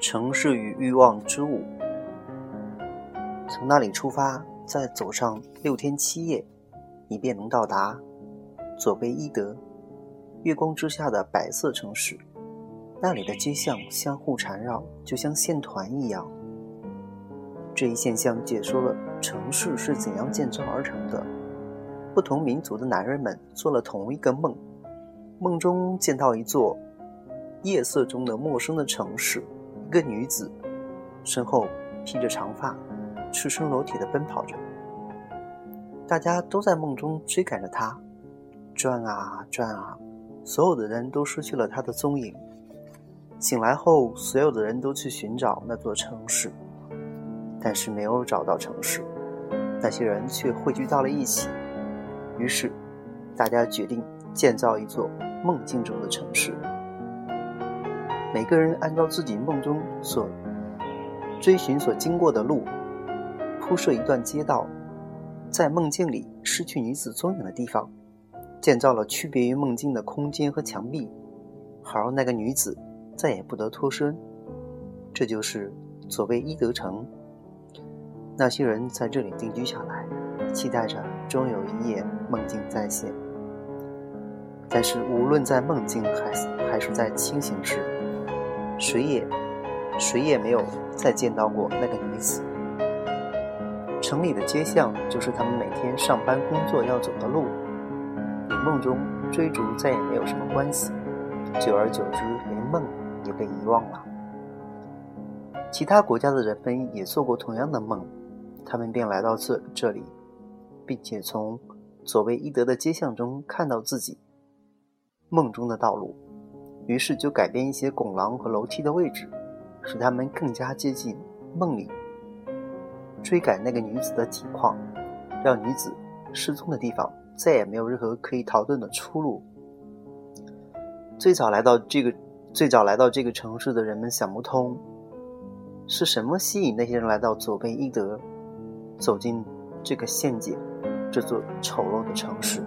城市与欲望之舞。从那里出发，再走上六天七夜，你便能到达佐贝伊德，月光之下的白色城市。那里的街巷相互缠绕，就像线团一样。这一现象解说了城市是怎样建造而成的。不同民族的男人们做了同一个梦，梦中见到一座夜色中的陌生的城市，一个女子身后披着长发，赤身裸体的奔跑着。大家都在梦中追赶着她，转啊转啊，所有的人都失去了她的踪影。醒来后，所有的人都去寻找那座城市，但是没有找到城市。那些人却汇聚到了一起。于是，大家决定建造一座梦境中的城市。每个人按照自己梦中所追寻、所经过的路，铺设一段街道，在梦境里失去女子踪影的地方，建造了区别于梦境的空间和墙壁，好让那个女子再也不得脱身。这就是所谓伊德城。那些人在这里定居下来。期待着终有一夜梦境再现，但是无论在梦境还是还是在清醒时，谁也谁也没有再见到过那个女子。城里的街巷就是他们每天上班工作要走的路，与梦中追逐再也没有什么关系。久而久之，连梦也被遗忘了。其他国家的人们也做过同样的梦，他们便来到这这里。并且从所谓伊德的街巷中看到自己梦中的道路，于是就改变一些拱廊和楼梯的位置，使他们更加接近梦里追赶那个女子的景况，让女子失踪的地方再也没有任何可以逃遁的出路。最早来到这个最早来到这个城市的人们想不通，是什么吸引那些人来到左贝伊德，走进这个陷阱。这座丑陋的城市。